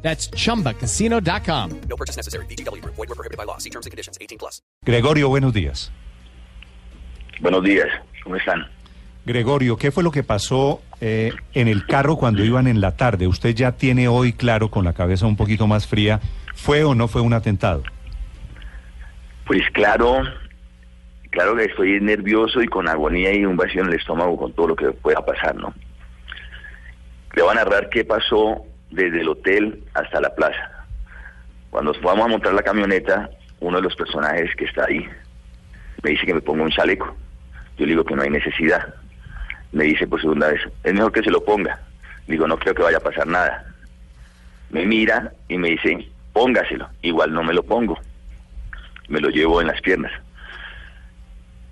That's chumbacasino.com. No purchase necessary. BGW. Void were prohibited by law. See terms and conditions. 18 plus. Gregorio, buenos días. Buenos días, ¿cómo están? Gregorio, ¿qué fue lo que pasó eh, en el carro cuando iban en la tarde? Usted ya tiene hoy claro, con la cabeza un poquito más fría, ¿fue o no fue un atentado? Pues claro, claro que estoy nervioso y con agonía y un vacío en el estómago con todo lo que pueda pasar, ¿no? Le voy a narrar qué pasó desde el hotel hasta la plaza. Cuando vamos a montar la camioneta, uno de los personajes que está ahí me dice que me ponga un chaleco. Yo le digo que no hay necesidad. Me dice por segunda vez, es mejor que se lo ponga. Digo, no creo que vaya a pasar nada. Me mira y me dice, póngaselo. Igual no me lo pongo. Me lo llevo en las piernas.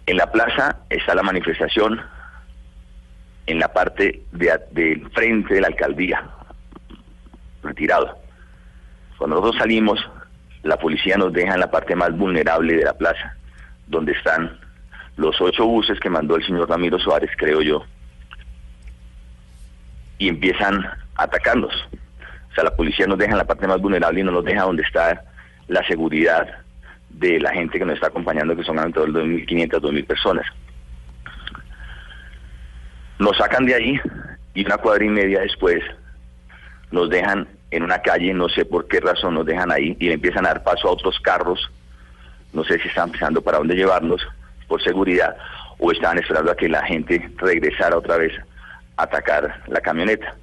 En la plaza está la manifestación en la parte de, del frente de la alcaldía, retirado. Cuando nosotros salimos, la policía nos deja en la parte más vulnerable de la plaza, donde están los ocho buses que mandó el señor Ramiro Suárez, creo yo, y empiezan a atacarnos. O sea, la policía nos deja en la parte más vulnerable y no nos deja donde está la seguridad de la gente que nos está acompañando, que son alrededor de 2.500, 2.000 personas. Nos sacan de ahí y una cuadra y media después nos dejan en una calle, no sé por qué razón nos dejan ahí y le empiezan a dar paso a otros carros, no sé si están pensando para dónde llevarnos por seguridad o estaban esperando a que la gente regresara otra vez a atacar la camioneta.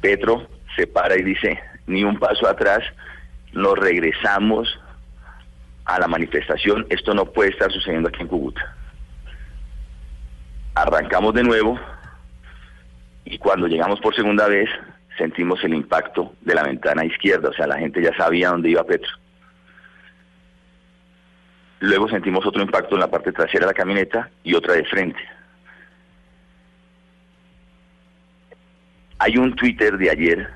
Petro se para y dice, ni un paso atrás, nos regresamos a la manifestación, esto no puede estar sucediendo aquí en Cúcuta. Arrancamos de nuevo y cuando llegamos por segunda vez sentimos el impacto de la ventana izquierda, o sea, la gente ya sabía dónde iba Petro. Luego sentimos otro impacto en la parte trasera de la camioneta y otra de frente. Hay un Twitter de ayer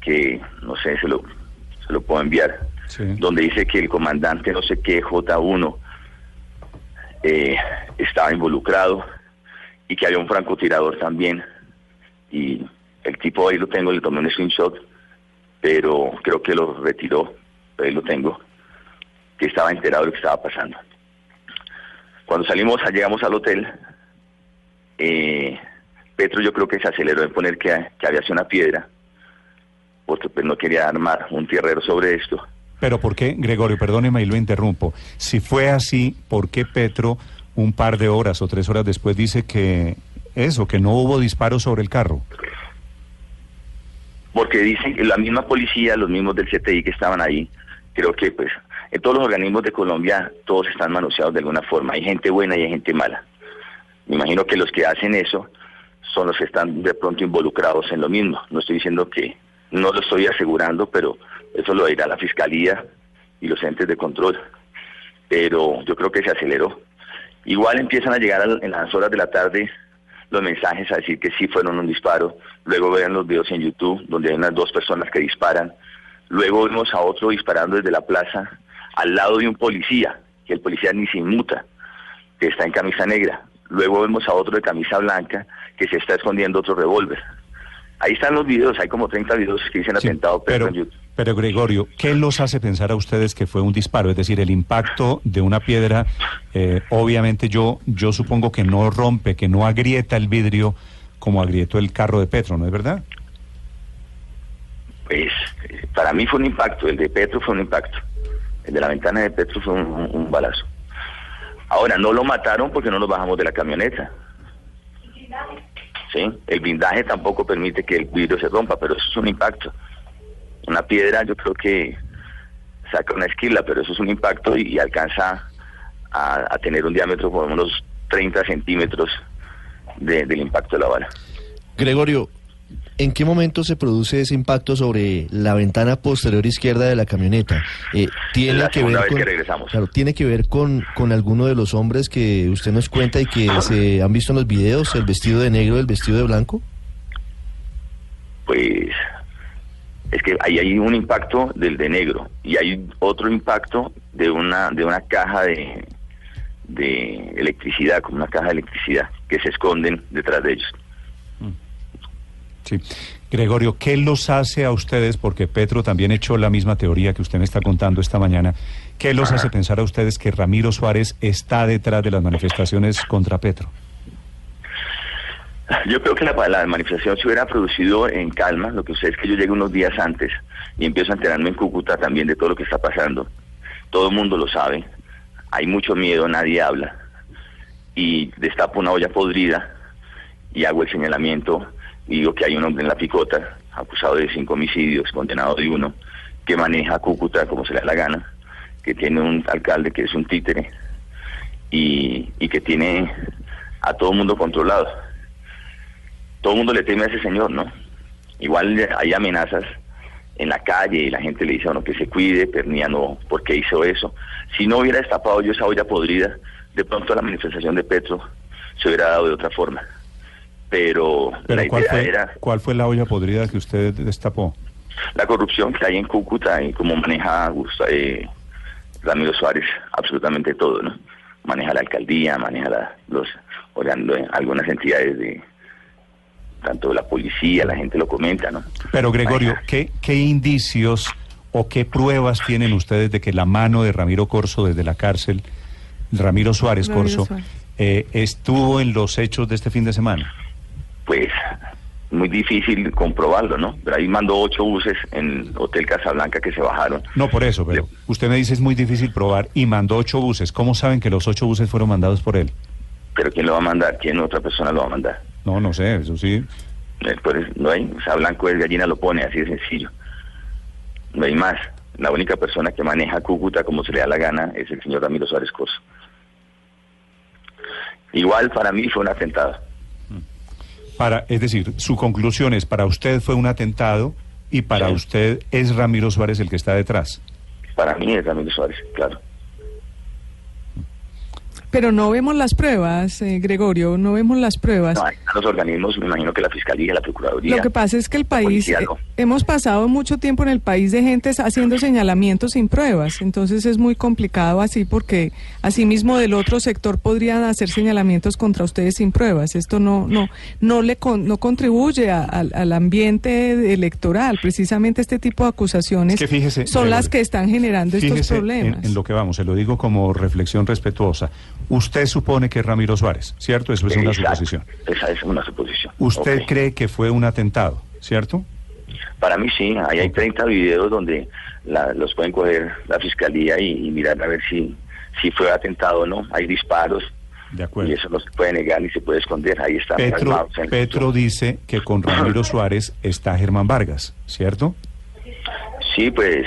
que, no sé, se lo, se lo puedo enviar, Sí. donde dice que el comandante no sé qué J1 eh, estaba involucrado y que había un francotirador también. Y el tipo ahí lo tengo, le tomé un screenshot, pero creo que lo retiró, ahí lo tengo, que estaba enterado de lo que estaba pasando. Cuando salimos, llegamos al hotel, eh, Petro yo creo que se aceleró en poner que, había sido una piedra, porque pues no quería armar un tierrero sobre esto. Pero ¿por qué, Gregorio, perdóneme y lo interrumpo? Si fue así, ¿por qué Petro un par de horas o tres horas después dice que eso, que no hubo disparos sobre el carro? Porque dicen que la misma policía, los mismos del CTI que estaban ahí, creo que pues en todos los organismos de Colombia todos están manoseados de alguna forma, hay gente buena y hay gente mala. Me imagino que los que hacen eso son los que están de pronto involucrados en lo mismo. No estoy diciendo que, no lo estoy asegurando, pero eso lo dirá la fiscalía y los entes de control. Pero yo creo que se aceleró. Igual empiezan a llegar en las horas de la tarde los mensajes a decir que sí fueron un disparo. Luego vean los videos en YouTube donde hay unas dos personas que disparan. Luego vemos a otro disparando desde la plaza al lado de un policía, que el policía ni se inmuta, que está en camisa negra. Luego vemos a otro de camisa blanca que se está escondiendo otro revólver. Ahí están los videos, hay como 30 videos que dicen Sí, atentado pero, en YouTube. Pero Gregorio, ¿qué los hace pensar a ustedes que fue un disparo? Es decir, el impacto de una piedra, eh, obviamente yo, yo supongo que no rompe, que no agrieta el vidrio como agrietó el carro de Petro, ¿no es verdad? Pues para mí fue un impacto, el de Petro fue un impacto. El de la ventana de Petro fue un, un- un balazo. Ahora, no lo mataron porque no nos bajamos de la camioneta. ¿Sí? El blindaje tampoco permite que el vidrio se rompa, pero eso es un impacto. Una piedra yo creo que saca una esquila, pero eso es un impacto y, y alcanza a, a tener un diámetro por unos 30 centímetros de- del impacto de la bala. Gregorio, ¿En qué momento se produce ese impacto sobre la ventana posterior izquierda de la camioneta? Eh, ¿Tiene La que ver con, que regresamos. Claro, ¿Tiene que ver con, con alguno de los hombres que usted nos cuenta y que se han visto en los videos, el vestido de negro, el vestido de blanco? Pues es que ahí hay un impacto del de negro y hay otro impacto de una de una caja de, de electricidad, como una caja de electricidad, que se esconden detrás de ellos. Sí. Gregorio, ¿qué los hace a ustedes? Porque Petro también echó la misma teoría que usted me está contando esta mañana. ¿Qué los hace pensar a ustedes que Ramiro Suárez está detrás de las manifestaciones contra Petro? Yo creo que la, manifestación se hubiera producido en calma, lo que sucede es que yo llegué unos días antes y empiezo a enterarme en Cúcuta también de todo lo que está pasando. Todo el mundo lo sabe, hay mucho miedo, nadie habla. Y destapo una olla podrida y hago el señalamiento y digo que hay un hombre en la picota acusado de cinco homicidios, condenado de uno, que maneja Cúcuta como se le da la gana, que tiene un alcalde que es un títere y, y que tiene a todo el mundo controlado todo el mundo le teme a ese señor, ¿no? Igual hay amenazas en la calle y la gente le dice a uno que se cuide, Pernía no, ¿por qué hizo eso? Si no hubiera destapado yo esa olla podrida, de pronto la manifestación de Petro se hubiera dado de otra forma. Pero, Pero la ¿cuál idea fue, era ¿cuál fue la olla podrida que usted destapó? la corrupción que hay en Cúcuta y cómo maneja Gusta- eh, Ramiro Suárez absolutamente todo, ¿no? Maneja la alcaldía, maneja la- los orando en algunas entidades de tanto la policía, la gente lo comenta, ¿no? Pero Gregorio. ¿qué, qué indicios o qué pruebas tienen ustedes de que la mano de Ramiro Corso desde la cárcel, Ramiro Suárez Ramiro Corso, Suárez. eh, estuvo en los hechos de este fin de semana? pues muy difícil comprobarlo, ¿no? Pero ahí mandó ocho buses en Hotel Casablanca que se bajaron. No por eso, pero usted me dice es muy difícil probar y mandó ocho buses. ¿Cómo saben que los ocho buses fueron mandados por él? Pero ¿quién lo va a mandar? ¿Quién otra persona lo va a mandar? No, no sé, eso sí. Eh, Pues no hay, o sea, Blanco es gallina lo pone, así de sencillo. No hay más. La única persona que maneja Cúcuta como se le da la gana es el señor Ramiro Suárez Corso. Igual para mí fue un atentado. Para, es decir, su conclusión es para usted fue un atentado y para Sí. usted es Ramiro Suárez el que está detrás. Para mí es Ramiro Suárez, claro. Pero no vemos las pruebas, eh, Gregorio, no vemos las pruebas. No, los organismos, me imagino que la Fiscalía, la Procuraduría. Lo que pasa es que el país, policía, eh, hemos pasado mucho tiempo en el país de gente haciendo señalamientos sin pruebas, entonces es muy complicado así porque asimismo del otro sector podrían hacer señalamientos contra ustedes sin pruebas. Esto no no no le con- no contribuye a- al- al ambiente electoral. Precisamente este tipo de acusaciones Es que fíjese, son las que están generando estos problemas. En, en lo que vamos, se lo digo como reflexión respetuosa. Usted supone que es Ramiro Suárez, ¿cierto? Eso es una Exacto. suposición. Esa es una suposición. ¿Usted cree que fue un atentado, cierto? Para mí sí, ahí hay 30 videos donde la- los pueden coger la fiscalía y, y mirar a ver si, si fue atentado o no. Hay disparos De acuerdo. y eso no se puede negar ni se puede esconder. Ahí está. Petro, Petro dice que con Ramiro Suárez está Germán Vargas, ¿cierto? Sí, pues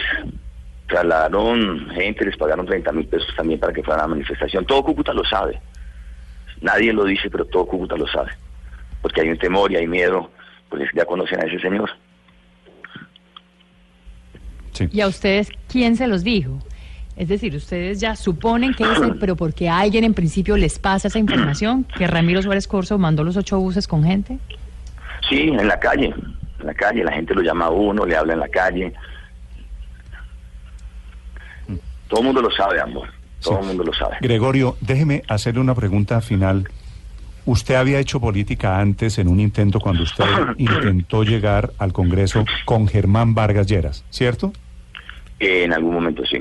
trasladaron gente, les pagaron 30 mil pesos también para que fueran a la manifestación. Todo Cúcuta lo sabe. Nadie lo dice, pero todo Cúcuta lo sabe. Porque hay un temor y hay miedo, pues ya conocen a ese señor. Sí. ¿Y a ustedes quién se los dijo? Es decir, ustedes ya suponen que es pero porque alguien en principio les pasa esa información, que Ramiro Suárez Corso mandó los ocho buses con gente. Sí, en la calle, en la calle, la gente lo llama a uno, le habla en la calle. Todo el mundo lo sabe, amor. Todo Sí. el mundo lo sabe. Gregorio, déjeme hacerle una pregunta final. Usted había hecho política antes en un intento cuando usted intentó llegar al Congreso con Germán Vargas Lleras, ¿cierto? Eh, en algún momento sí.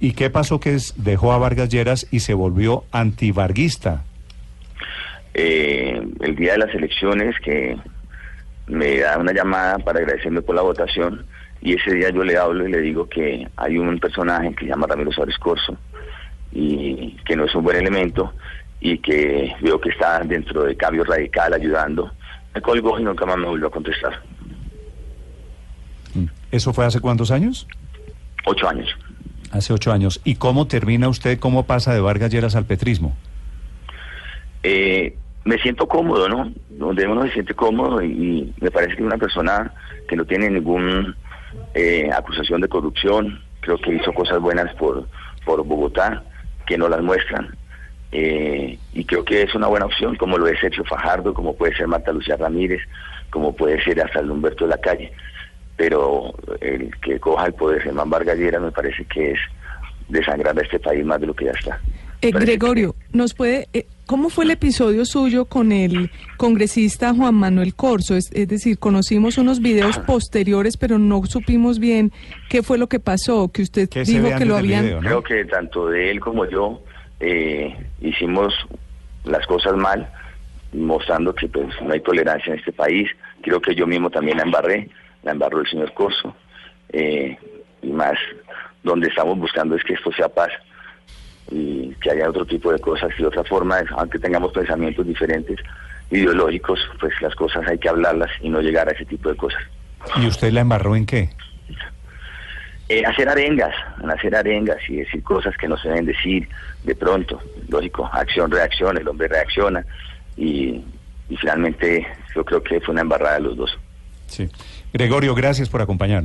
¿Y qué pasó que es- dejó a Vargas Lleras y se volvió antivarguista? Eh, el día de las elecciones que me da una llamada para agradecerme por la votación y ese día yo le hablo y le digo que hay un personaje que se llama Ramiro Suárez Corso y que no es un buen elemento y que veo que está dentro de cambio radical ayudando. Me colgó y nunca más me volvió a contestar. ¿Eso fue hace cuántos años? Ocho años. Hace ocho años. ¿Y cómo termina usted, cómo pasa de Vargas Lleras al petrismo? Eh, me siento cómodo, ¿no? Donde uno se siente cómodo y, y me parece que una persona que no tiene ningún eh, acusación de corrupción, creo que hizo cosas buenas por, por Bogotá, que no las muestran. Eh, y creo que es una buena opción, como lo es Sergio Fajardo, como puede ser Marta Lucía Ramírez, como puede ser hasta el Humberto de la Calle. Pero el que coja el poder Germán Vargas Lleras me parece que es desangrar a este país más de lo que ya está. Eh, Gregorio, ¿nos puede, eh, ¿cómo fue el episodio suyo con el congresista Juan Manuel Corso? Es, es decir, conocimos unos videos posteriores, pero no supimos bien qué fue lo que pasó, que usted ¿Qué se dijo que lo habían... video, no? Creo que tanto de él como yo eh, hicimos las cosas mal, mostrando que pues no hay tolerancia en este país. Creo que yo mismo también la embarré, la embarró el señor Corso. eh, y más, donde estamos buscando es que esto sea paz y que haya otro tipo de cosas y de otra forma, aunque tengamos pensamientos diferentes, ideológicos, pues las cosas hay que hablarlas y no llegar a ese tipo de cosas. ¿Y usted la embarró en qué? Eh, hacer arengas, en hacer arengas y decir cosas que no se deben decir de pronto. Lógico, acción, reacción, el hombre reacciona y, y finalmente yo creo que fue una embarrada de los dos. Sí. Gregorio, gracias por acompañarnos.